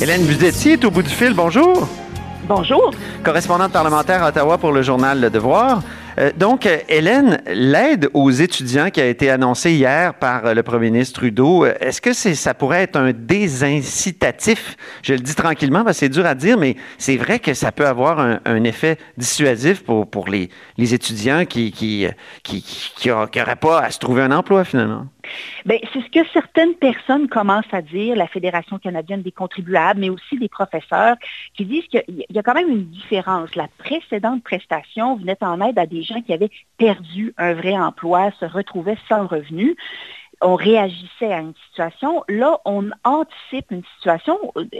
Hélène Buzetti est au bout du fil. Bonjour. Bonjour. Correspondante parlementaire à Ottawa pour le journal Le Devoir. Euh, donc, euh, Hélène, l'aide aux étudiants qui a été annoncée hier par euh, le premier ministre Trudeau, est-ce que ça pourrait être un désincitatif? Je le dis tranquillement parce que c'est dur à dire, mais c'est vrai que ça peut avoir un, effet dissuasif pour, les, étudiants qui qui, pas à se trouver un emploi finalement. Bien, c'est ce que certaines personnes commencent à dire, la Fédération canadienne des contribuables, mais aussi des professeurs, qui disent qu'il y a quand même une différence. La précédente prestation venait en aide à des qui avaient perdu un vrai emploi, se retrouvaient sans revenu on réagissait à une situation. Là, on anticipe une situation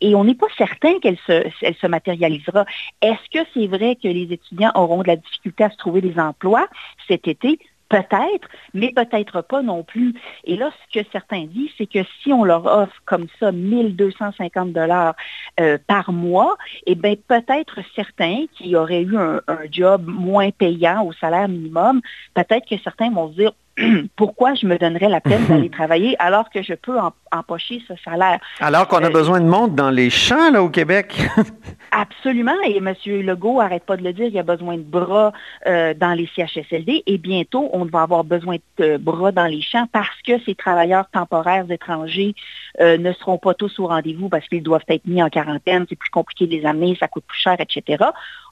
et on n'est pas certain qu'elle se, elle se matérialisera. Est-ce que c'est vrai que les étudiants auront de la difficulté à se trouver des emplois cet été? Peut-être, mais peut-être pas non plus. Et là, ce que certains disent, c'est que si on leur offre comme ça 1250 dollars euh, par mois, eh bien, peut-être certains qui auraient eu un, job moins payant au salaire minimum, peut-être que certains vont se dire, pourquoi je me donnerais la peine d'aller travailler alors que je peux empocher ce salaire? Alors qu'on a euh, besoin de monde dans les champs là, au Québec. absolument. Et M. Legault n'arrête pas de le dire, il y a besoin de bras euh, dans les CHSLD et bientôt, on va avoir besoin de bras dans les champs parce que ces travailleurs temporaires étrangers euh, ne seront pas tous au rendez-vous parce qu'ils doivent être mis en quarantaine, c'est plus compliqué de les amener, ça coûte plus cher, etc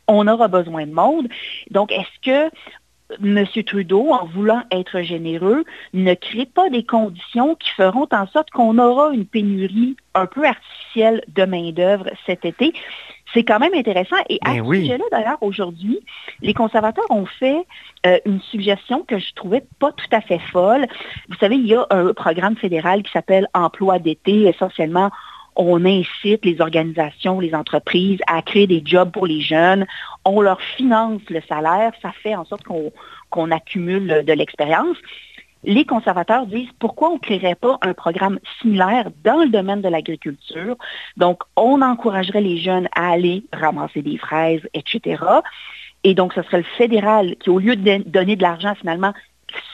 on aura besoin de monde. Donc, est-ce que M. Trudeau, en voulant être généreux, ne crée pas des conditions qui feront en sorte qu'on aura une pénurie un peu artificielle de main-d'œuvre cet été? C'est quand même intéressant. Et à ben ce sujet-là, d'ailleurs, aujourd'hui, les conservateurs ont fait euh, une suggestion que je trouvais pas tout à fait folle. Vous savez, il y a un programme fédéral qui s'appelle Emploi d'été. Essentiellement, on incite les organisations, les entreprises à créer des jobs pour les jeunes. On leur finance le salaire. Ça fait en sorte qu'on accumule de l'expérience. Les conservateurs disent pourquoi on ne créerait pas un programme similaire dans le domaine de l'agriculture. Donc, on encouragerait les jeunes à aller ramasser des fraises, etc. Et donc, ce serait le fédéral qui, au lieu de donner de l'argent, finalement,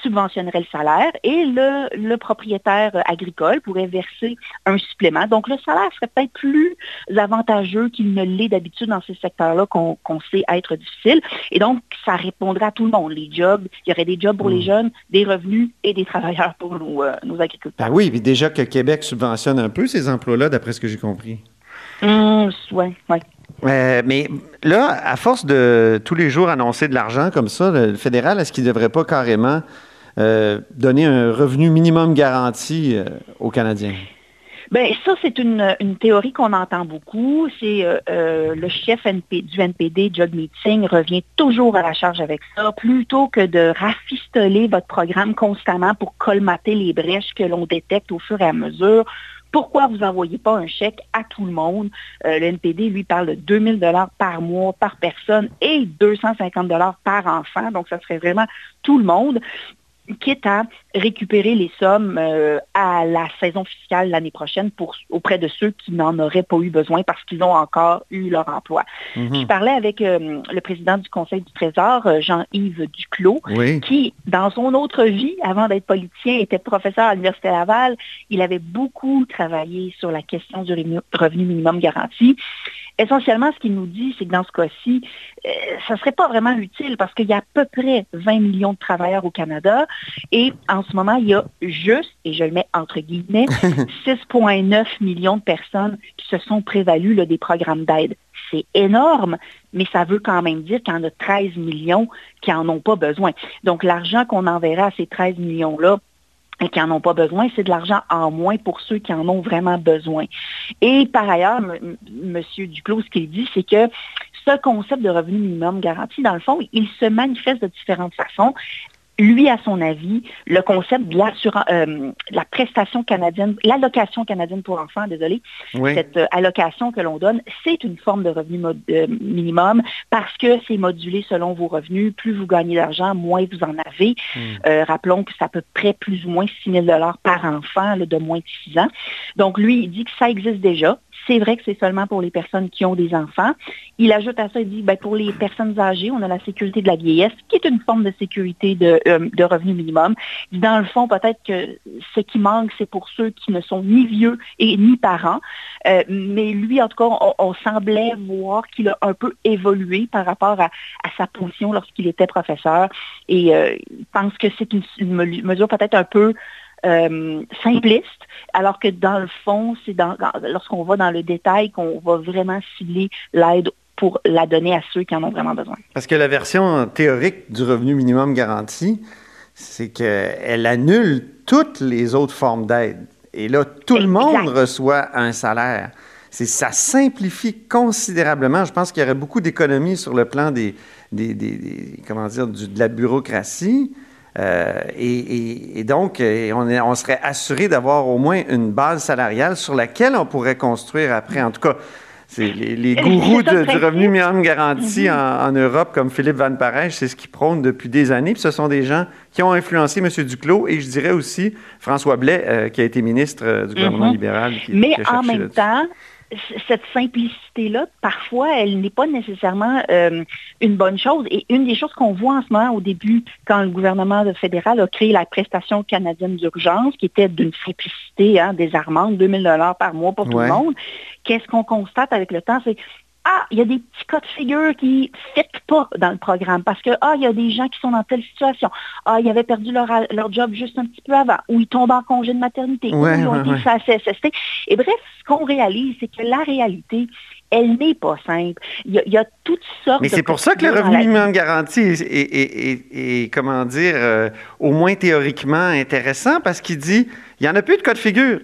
subventionnerait le salaire et le, propriétaire agricole pourrait verser un supplément. Donc, le salaire serait peut-être plus avantageux qu'il ne l'est d'habitude dans ces secteurs-là qu'on sait être difficiles. Et donc, ça répondrait à tout le monde. Les jobs, il y aurait des jobs pour les hmm. jeunes, des revenus et des travailleurs pour nos, euh, agriculteurs. Ah oui, puis déjà que Québec subventionne un peu ces emplois-là, d'après ce que j'ai compris. Mmh, oui, oui. Euh, mais là, à force de tous les jours annoncer de l'argent comme ça, le fédéral, est-ce qu'il ne devrait pas carrément euh, donner un revenu minimum garanti euh, aux Canadiens? Bien, ça, c'est une, théorie qu'on entend beaucoup. C'est le chef du NPD, Judd Meeting, revient toujours à la charge avec ça. Plutôt que de rafistoler votre programme constamment pour colmater les brèches que l'on détecte au fur et à mesure, pourquoi vous n'envoyez pas un chèque à tout le monde? Euh, le NPD, lui, parle de 2000 dollars par mois, par personne et 250 dollars par enfant. Donc, ça serait vraiment tout le monde quitte à récupérer les sommes euh, à la saison fiscale l'année prochaine pour, auprès de ceux qui n'en auraient pas eu besoin parce qu'ils ont encore eu leur emploi. Mhm. Je parlais avec euh, le président du Conseil du Trésor, euh, Jean-Yves Duclos, qui, dans son autre vie, avant d'être politicien, était professeur à l'Université Laval. Il avait beaucoup travaillé sur la question du revenu minimum garanti essentiellement, ce qu'il nous dit, c'est que dans ce cas-ci, euh, ça ne serait pas vraiment utile parce qu'il y a à peu près 20 millions de travailleurs au Canada et en ce moment, il y a juste, et je le mets entre guillemets, 6,9 millions de personnes qui se sont prévalues des programmes d'aide. C'est énorme, mais ça veut quand même dire qu'il y en a 13 millions qui n'en ont pas besoin. Donc, l'argent qu'on enverra à ces 13 millions-là, et qui n'en ont pas besoin, c'est de l'argent en moins pour ceux qui en ont vraiment besoin. Et par ailleurs, M. Duclos, ce qu'il dit, c'est que ce concept de revenu minimum garanti, dans le fond, il se manifeste de différentes façons lui, à son avis, le concept de euh, la prestation canadienne, l'allocation canadienne pour enfants, désolé, cette euh, allocation que l'on donne, c'est une forme de revenu euh, minimum parce que c'est modulé selon vos revenus. Plus vous gagnez d'argent, moins vous en avez. Hmm. rappelons que c'est à peu près plus ou moins 6 000 par enfant de moins de 6 ans. Donc, lui, il dit que ça existe déjà c'est vrai que c'est seulement pour les personnes qui ont des enfants. Il ajoute à ça, il dit, ben, pour les personnes âgées, on a la sécurité de la vieillesse, qui est une forme de sécurité de, euh, revenu minimum. Dans le fond, peut-être que ce qui manque, c'est pour ceux qui ne sont ni vieux et ni parents. Euh, mais lui, en tout cas, on, semblait voir qu'il a un peu évolué par rapport à, sa position lorsqu'il était professeur. Et euh, il pense que c'est une mesure peut-être un peu euh, simpliste, alors que dans le fond, c'est lorsqu'on va dans le détail qu'on va vraiment cibler l'aide pour la donner à ceux qui en ont vraiment besoin. Parce que la version théorique du revenu minimum garanti, c'est qu'elle annule toutes les autres formes d'aide. Et là, tout le monde reçoit un salaire. Ça simplifie considérablement. Je pense qu'il y aurait beaucoup d'économies sur le plan des, comment dire, de la bureaucratie. Euh, et, donc, euh, on, serait assuré d'avoir au moins une base salariale sur laquelle on pourrait construire après. En tout cas, c'est les, gourous du revenu minimum garanti mhm. en, Europe, comme Philippe Van Parijs, c'est ce qu'ils prônent depuis des années. Puis ce sont des gens qui ont influencé M. Duclos et je dirais aussi François Blais, euh, qui a été ministre du gouvernement mhm. libéral. Mais en même temps, cette simplicité-là, parfois, elle n'est pas nécessairement euh, une bonne chose. Et une des choses qu'on voit en ce moment au début, quand le gouvernement fédéral a créé la prestation canadienne d'urgence, qui était d'une simplicité hein, désarmante, 2000 dollars par mois pour tout le monde, qu'est-ce qu'on constate avec le temps? C'est ah, il y a des petits cas de figure qui ne fit pas dans le programme parce que, ah, il y a des gens qui sont dans telle situation. Ah, ils avaient perdu leur, job juste un petit peu avant, ou ils tombent en congé de maternité, ou ils ont été à CSST. Et bref, ce qu'on réalise, c'est que la réalité, elle n'est pas simple. Il y, a, toutes sortes Mais c'est pour ça que le revenu minimum garanti est, comment dire, euh, au moins théoriquement intéressant, parce qu'il dit il n'y en a plus de cas de figure.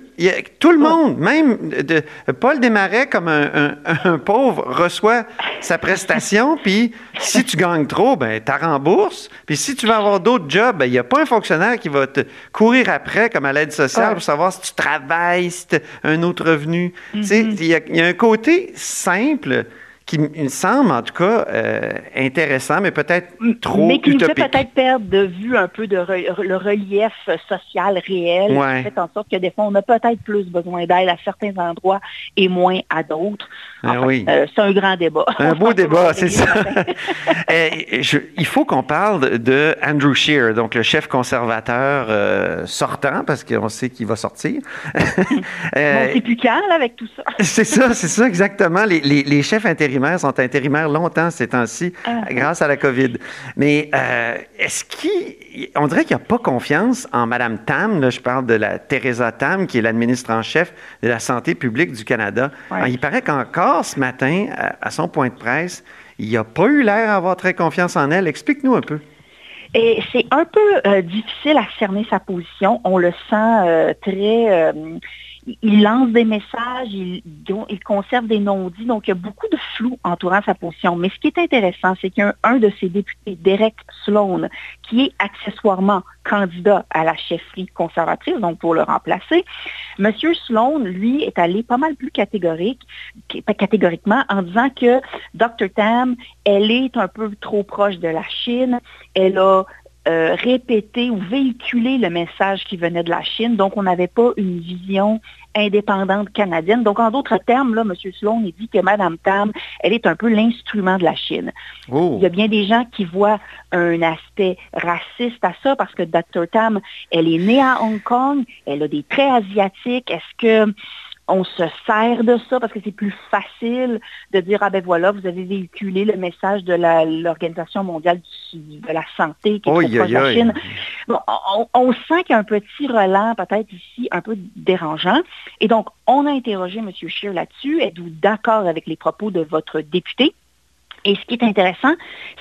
Tout le monde, même de, Paul Desmarais, comme un, pauvre, reçoit sa prestation, puis si tu gagnes trop, ben, tu rembourses. Puis si tu veux avoir d'autres jobs, ben, il n'y a pas un fonctionnaire qui va te courir après, comme à l'aide sociale, pour savoir si tu travailles, si tu as un autre revenu. Mm-hmm. Il y, y, a un côté simple qui me semble en tout cas euh, intéressant, mais peut-être trop Mais qui nous fait peut-être perdre de vue un peu de le relief social réel, qui fait en sorte que des fois, on a peut-être plus besoin d'aide à certains endroits et moins à d'autres. Ah oui. Euh, c'est un grand débat. Un beau débat, c'est ça. Eh, il faut qu'on parle de Andrew Scheer, donc le chef conservateur euh, sortant, parce qu'on sait qu'il va sortir. c'est plus calme avec tout ça. c'est ça, c'est ça exactement. Les, les, les chefs intérimaires sont intérimaires longtemps ces temps-ci ah. grâce à la COVID. Mais euh, est-ce qu'on dirait qu'il n'y a pas confiance en Mme Tam, là, je parle de la Teresa Tam, qui est l'administre en chef de la santé publique du Canada. il paraît qu'encore ce matin, à, son point de presse, il n'a pas eu l'air d'avoir très confiance en elle. Explique-nous un peu. Et c'est un peu euh, difficile à cerner sa position. On le sent euh, très il lance des messages, il, conserve des non-dits, donc il y a beaucoup de entourant sa position. Mais ce qui est intéressant, c'est qu'un de ses députés, Derek Sloan, qui est accessoirement candidat à la chefferie conservatrice, donc pour le remplacer, M. Sloan, lui, est allé pas mal plus catégorique, catégoriquement en disant que Dr. Tam, elle est un peu trop proche de la Chine, elle a euh, répéter ou véhiculer le message qui venait de la Chine. Donc, on n'avait pas une vision indépendante canadienne. Donc, en d'autres termes, là, M. Sloan, il dit que Mme Tam, elle est un peu l'instrument de la Chine. Oh. Il y a bien des gens qui voient un aspect raciste à ça parce que Dr. Tam, elle est née à Hong Kong, elle a des traits asiatiques. Est-ce que on se sert de ça parce que c'est plus facile de dire, ah ben voilà, vous avez véhiculé le message de l'Organisation mondiale de la santé qui est la Chine. on, sent qu'il y a un petit relent peut-être ici un peu dérangeant. Et donc, on a interrogé M. Scheer là-dessus. Êtes-vous d'accord avec les propos de votre député? Et ce qui est intéressant,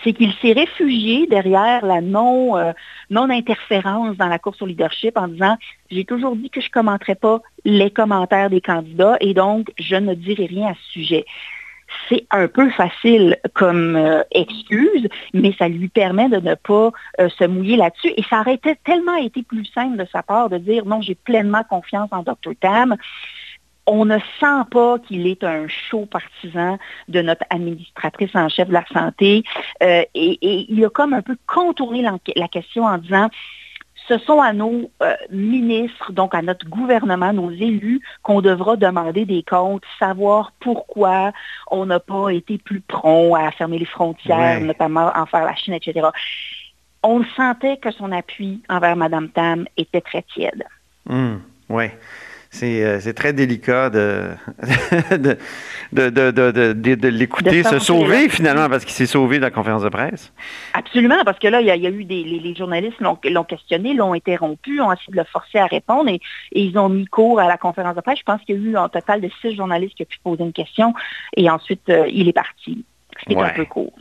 c'est qu'il s'est réfugié derrière la euh, non-interférence dans la course au leadership en disant, j'ai toujours dit que je ne commenterais pas les commentaires des candidats et donc je ne dirai rien à ce sujet. C'est un peu facile comme euh, excuse, mais ça lui permet de ne pas euh, se mouiller là-dessus. Et ça aurait tellement été plus simple de sa part de dire non, j'ai pleinement confiance en Dr. Tam on ne sent pas qu'il est un chaud partisan de notre administratrice en chef de la santé. Euh, et, il a comme un peu contourné la, question en disant ce sont à nos euh, ministres, donc à notre gouvernement, nos élus, qu'on devra demander des comptes, savoir pourquoi on n'a pas été plus prompt à fermer les frontières, notamment envers la Chine, etc. On sentait que son appui envers Mme Tam était très tiède. Mmh, oui. Euh, c'est très délicat de, de, de, l'écouter se sauver finalement parce qu'il s'est sauvé de la conférence de presse. Absolument, parce que là, il y a, eu des les, journalistes l'ont questionné, l'ont interrompu, ont essayé de le forcer à répondre et, ils ont mis cours à la conférence de presse. Je pense qu'il y a eu un total de six journalistes qui ont pu poser une question et ensuite euh, il est parti. C'était un peu court.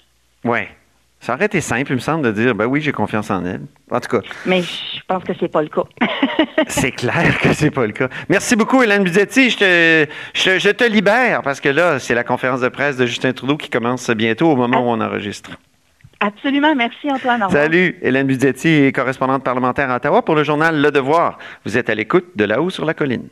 Oui. Ça aurait été simple, il me semble, de dire, ben oui, j'ai confiance en elle. En tout cas. Mais je pense que c'est pas le cas. c'est clair que c'est pas le cas. Merci beaucoup, Hélène Buzetti. Je te, je, te libère parce que là, c'est la conférence de presse de Justin Trudeau qui commence bientôt au moment où on enregistre. Absolument. Merci, Antoine. Salut. Hélène Buzetti, correspondante parlementaire à Ottawa pour le journal Le Devoir. Vous êtes à l'écoute de là-haut sur la colline.